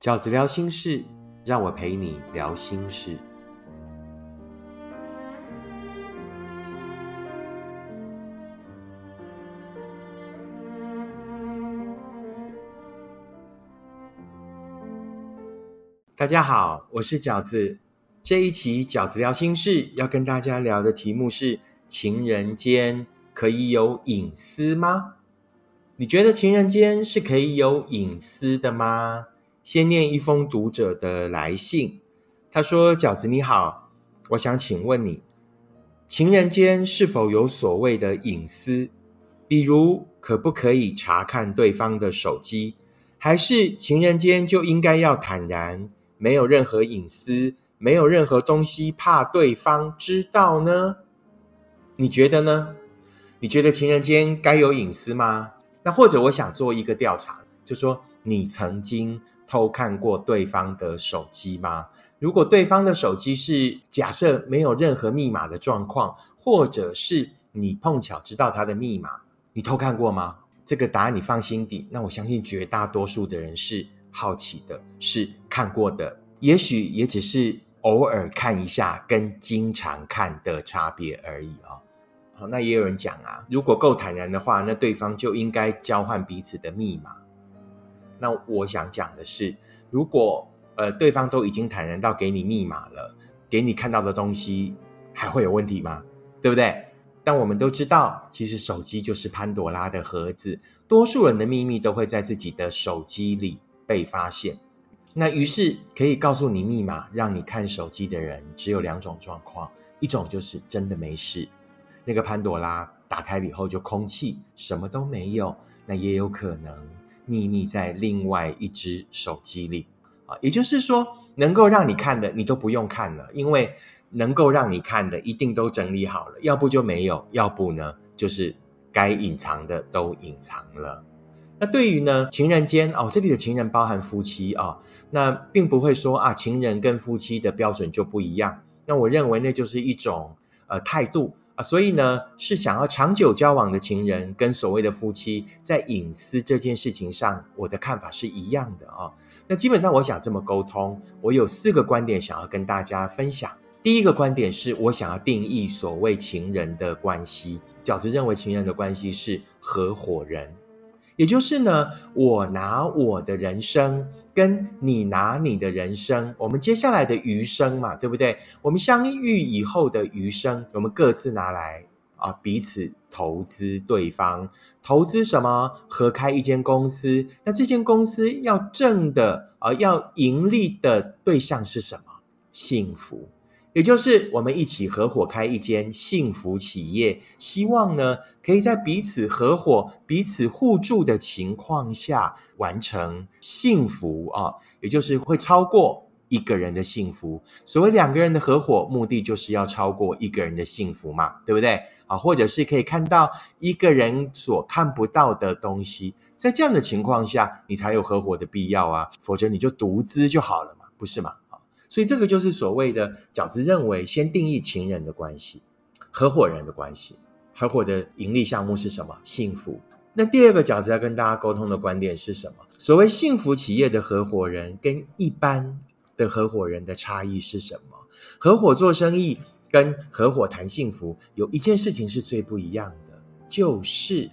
饺子聊心事，让我陪你聊心事。大家好，我是饺子。这一期饺子聊心事要跟大家聊的题目是：情人间可以有隐私吗？你觉得情人间是可以有隐私的吗？先念一封读者的来信，他说：“饺子你好，我想请问你，情人间是否有所谓的隐私？比如可不可以查看对方的手机？还是情人间就应该要坦然，没有任何隐私，没有任何东西怕对方知道呢？你觉得呢？你觉得情人间该有隐私吗？那或者我想做一个调查，就说你曾经。”偷看过对方的手机吗？如果对方的手机是假设没有任何密码的状况，或者是你碰巧知道他的密码，你偷看过吗？这个答案你放心底。那我相信绝大多数的人是好奇的，是看过的，也许也只是偶尔看一下，跟经常看的差别而已啊。好，那也有人讲啊，如果够坦然的话，那对方就应该交换彼此的密码。那我想讲的是，如果呃对方都已经坦然到给你密码了，给你看到的东西还会有问题吗？对不对？但我们都知道，其实手机就是潘多拉的盒子，多数人的秘密都会在自己的手机里被发现。那于是可以告诉你密码让你看手机的人，只有两种状况：一种就是真的没事，那个潘多拉打开以后就空气，什么都没有；那也有可能。秘密在另外一只手机里啊，也就是说，能够让你看的你都不用看了，因为能够让你看的一定都整理好了，要不就没有，要不呢就是该隐藏的都隐藏了。那对于呢情人间哦，这里的情人包含夫妻啊，那并不会说啊情人跟夫妻的标准就不一样。那我认为那就是一种呃态度。所以呢，是想要长久交往的情人跟所谓的夫妻，在隐私这件事情上，我的看法是一样的啊。那基本上，我想这么沟通，我有四个观点想要跟大家分享。第一个观点是我想要定义所谓情人的关系。饺子认为情人的关系是合伙人。也就是呢，我拿我的人生跟你拿你的人生，我们接下来的余生嘛，对不对？我们相遇以后的余生，我们各自拿来啊，彼此投资对方，投资什么？合开一间公司，那这间公司要挣的啊，要盈利的对象是什么？幸福。也就是我们一起合伙开一间幸福企业，希望呢可以在彼此合伙、彼此互助的情况下完成幸福啊，也就是会超过一个人的幸福。所谓两个人的合伙，目的就是要超过一个人的幸福嘛，对不对？啊，或者是可以看到一个人所看不到的东西，在这样的情况下，你才有合伙的必要啊，否则你就独资就好了嘛，不是吗？所以这个就是所谓的饺子认为，先定义情人的关系，合伙人的关系，合伙的盈利项目是什么？幸福。那第二个饺子要跟大家沟通的观点是什么？所谓幸福企业的合伙人跟一般的合伙人的差异是什么？合伙做生意跟合伙谈幸福有一件事情是最不一样的，就是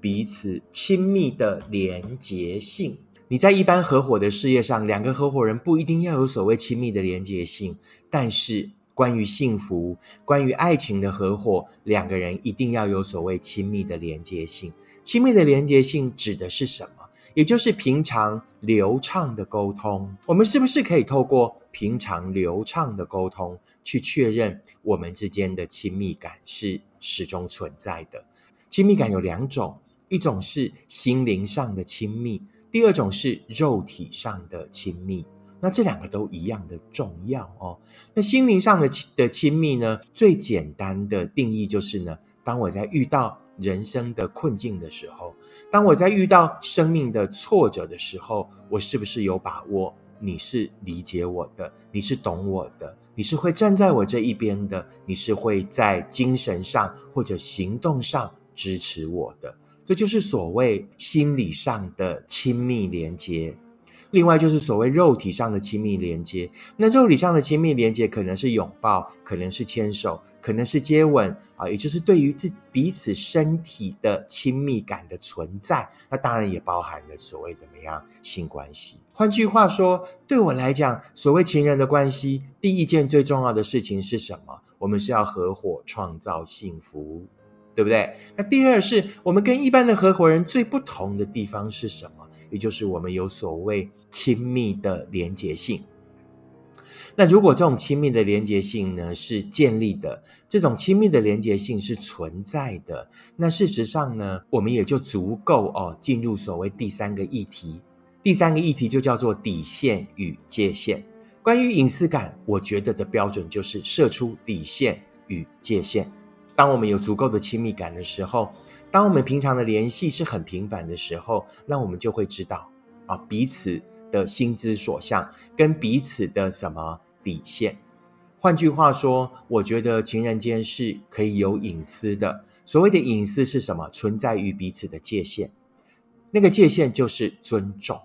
彼此亲密的连结性。你在一般合伙的事业上，两个合伙人不一定要有所谓亲密的连接性，但是关于幸福、关于爱情的合伙，两个人一定要有所谓亲密的连接性。亲密的连接性指的是什么？也就是平常流畅的沟通。我们是不是可以透过平常流畅的沟通，去确认我们之间的亲密感是始终存在的？亲密感有两种，一种是心灵上的亲密。第二种是肉体上的亲密，那这两个都一样的重要哦。那心灵上的的亲密呢？最简单的定义就是呢，当我在遇到人生的困境的时候，当我在遇到生命的挫折的时候，我是不是有把握？你是理解我的，你是懂我的，你是会站在我这一边的，你是会在精神上或者行动上支持我的。这就是所谓心理上的亲密连接。另外就是所谓肉体上的亲密连接。那肉体上的亲密连接可能是拥抱，可能是牵手，可能是接吻啊，也就是对于自己彼此身体的亲密感的存在。那当然也包含了所谓怎么样性关系。换句话说，对我来讲，所谓情人的关系，第一件最重要的事情是什么？我们是要合伙创造幸福。对不对？那第二是我们跟一般的合伙人最不同的地方是什么？也就是我们有所谓亲密的连结性。那如果这种亲密的连结性呢是建立的，这种亲密的连结性是存在的，那事实上呢，我们也就足够哦进入所谓第三个议题。第三个议题就叫做底线与界限。关于隐私感，我觉得的标准就是设出底线与界限。当我们有足够的亲密感的时候，当我们平常的联系是很频繁的时候，那我们就会知道啊彼此的心之所向，跟彼此的什么底线。换句话说，我觉得情人间是可以有隐私的。所谓的隐私是什么？存在于彼此的界限。那个界限就是尊重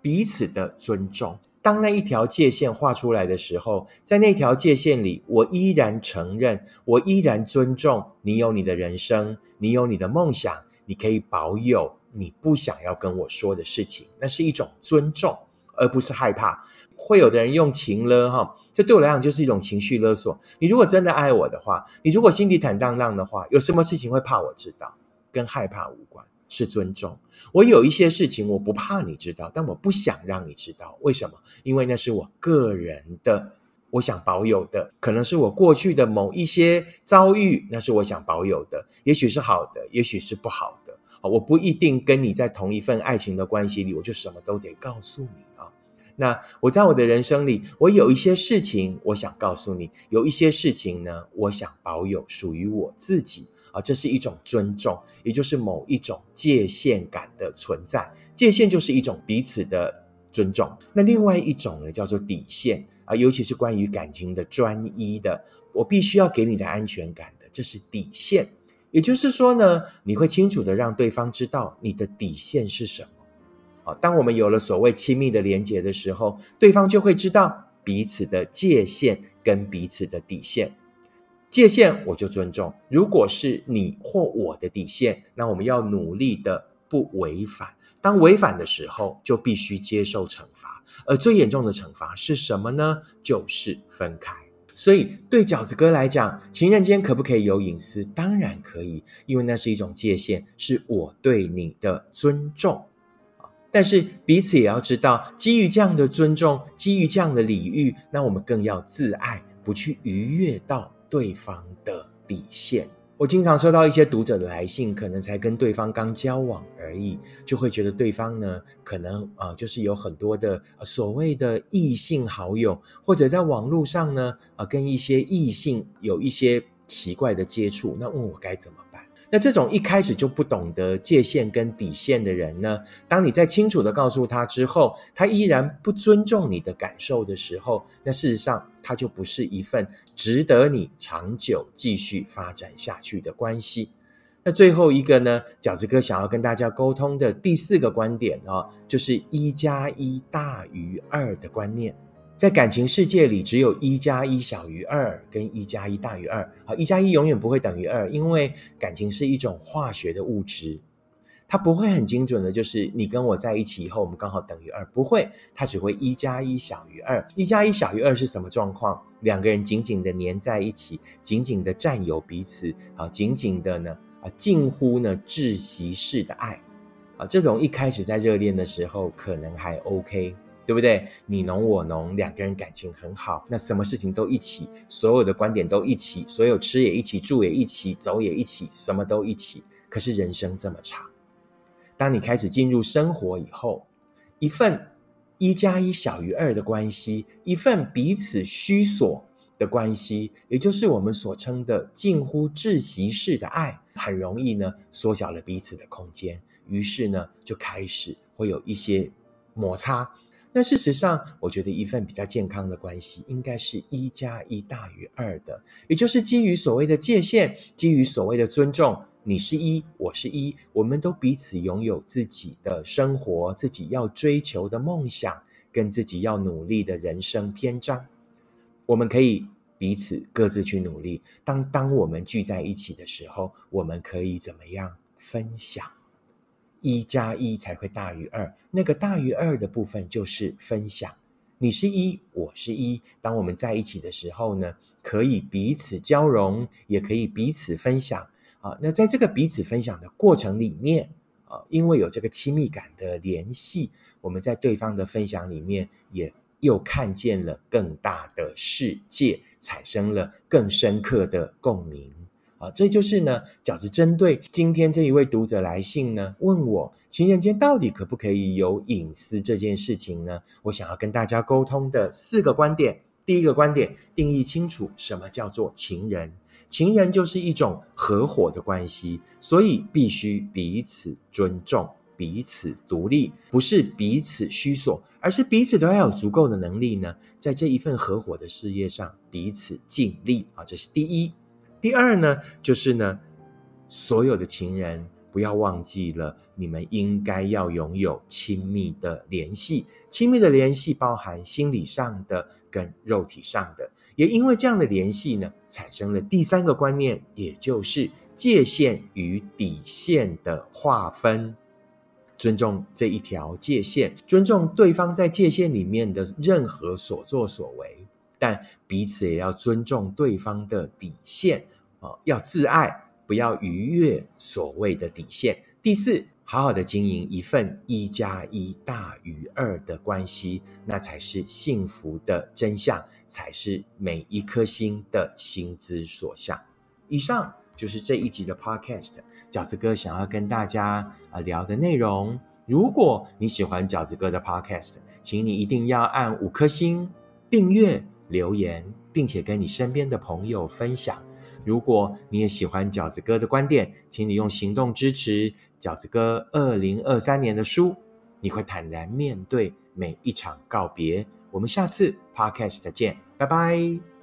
彼此的尊重。当那一条界限画出来的时候，在那条界限里，我依然承认，我依然尊重你有你的人生，你有你的梦想，你可以保有你不想要跟我说的事情，那是一种尊重，而不是害怕。会有的人用情勒哈，这对我来讲就是一种情绪勒索。你如果真的爱我的话，你如果心底坦荡荡的话，有什么事情会怕我知道？跟害怕无关。是尊重我有一些事情我不怕你知道，但我不想让你知道。为什么？因为那是我个人的，我想保有的，可能是我过去的某一些遭遇，那是我想保有的。也许是好的，也许是不好的。我不一定跟你在同一份爱情的关系里，我就什么都得告诉你啊。那我在我的人生里，我有一些事情我想告诉你，有一些事情呢，我想保有属于我自己。啊，这是一种尊重，也就是某一种界限感的存在。界限就是一种彼此的尊重。那另外一种呢，叫做底线啊，尤其是关于感情的专一的，我必须要给你的安全感的，这是底线。也就是说呢，你会清楚的让对方知道你的底线是什么。啊，当我们有了所谓亲密的连结的时候，对方就会知道彼此的界限跟彼此的底线。界限我就尊重，如果是你或我的底线，那我们要努力的不违反。当违反的时候，就必须接受惩罚。而最严重的惩罚是什么呢？就是分开。所以对饺子哥来讲，情人间可不可以有隐私？当然可以，因为那是一种界限，是我对你的尊重但是彼此也要知道，基于这样的尊重，基于这样的礼遇，那我们更要自爱，不去逾越到。对方的底线，我经常收到一些读者的来信，可能才跟对方刚交往而已，就会觉得对方呢，可能啊，就是有很多的所谓的异性好友，或者在网络上呢，啊，跟一些异性有一些奇怪的接触，那问我该怎么办？那这种一开始就不懂得界限跟底线的人呢？当你在清楚的告诉他之后，他依然不尊重你的感受的时候，那事实上他就不是一份值得你长久继续发展下去的关系。那最后一个呢，饺子哥想要跟大家沟通的第四个观点啊，就是一加一大于二的观念。在感情世界里，只有一加一小于二，跟一加一大于二。好，一加一永远不会等于二，因为感情是一种化学的物质，它不会很精准的，就是你跟我在一起以后，我们刚好等于二，不会，它只会一加一小于二。一加一小于二是什么状况？两个人紧紧的粘在一起，紧紧的占有彼此，啊，紧紧的呢，啊，近乎呢窒息式的爱，啊，这种一开始在热恋的时候可能还 OK。对不对？你侬我侬，两个人感情很好，那什么事情都一起，所有的观点都一起，所有吃也一起，住也一起，走也一起，什么都一起。可是人生这么长，当你开始进入生活以后，一份一加一小于二的关系，一份彼此需索的关系，也就是我们所称的近乎窒息式的爱，很容易呢缩小了彼此的空间，于是呢就开始会有一些摩擦。那事实上，我觉得一份比较健康的关系，应该是一加一大于二的，也就是基于所谓的界限，基于所谓的尊重，你是一，我是一，我们都彼此拥有自己的生活，自己要追求的梦想，跟自己要努力的人生篇章。我们可以彼此各自去努力。当当我们聚在一起的时候，我们可以怎么样分享？一加一才会大于二，那个大于二的部分就是分享。你是一，我是一。当我们在一起的时候呢，可以彼此交融，也可以彼此分享啊。那在这个彼此分享的过程里面啊，因为有这个亲密感的联系，我们在对方的分享里面也又看见了更大的世界，产生了更深刻的共鸣。这就是呢，饺子针对今天这一位读者来信呢，问我情人间到底可不可以有隐私这件事情呢？我想要跟大家沟通的四个观点。第一个观点，定义清楚什么叫做情人。情人就是一种合伙的关系，所以必须彼此尊重、彼此独立，不是彼此虚索，而是彼此都要有足够的能力呢，在这一份合伙的事业上彼此尽力啊，这是第一。第二呢，就是呢，所有的情人不要忘记了，你们应该要拥有亲密的联系。亲密的联系包含心理上的跟肉体上的，也因为这样的联系呢，产生了第三个观念，也就是界限与底线的划分。尊重这一条界限，尊重对方在界限里面的任何所作所为，但彼此也要尊重对方的底线。要自爱，不要逾越所谓的底线。第四，好好的经营一份一加一大于二的关系，那才是幸福的真相，才是每一颗心的心之所向。以上就是这一集的 Podcast，饺子哥想要跟大家啊聊的内容。如果你喜欢饺子哥的 Podcast，请你一定要按五颗星、订阅、留言，并且跟你身边的朋友分享。如果你也喜欢饺子哥的观点，请你用行动支持饺子哥二零二三年的书。你会坦然面对每一场告别。我们下次 podcast 再见，拜拜。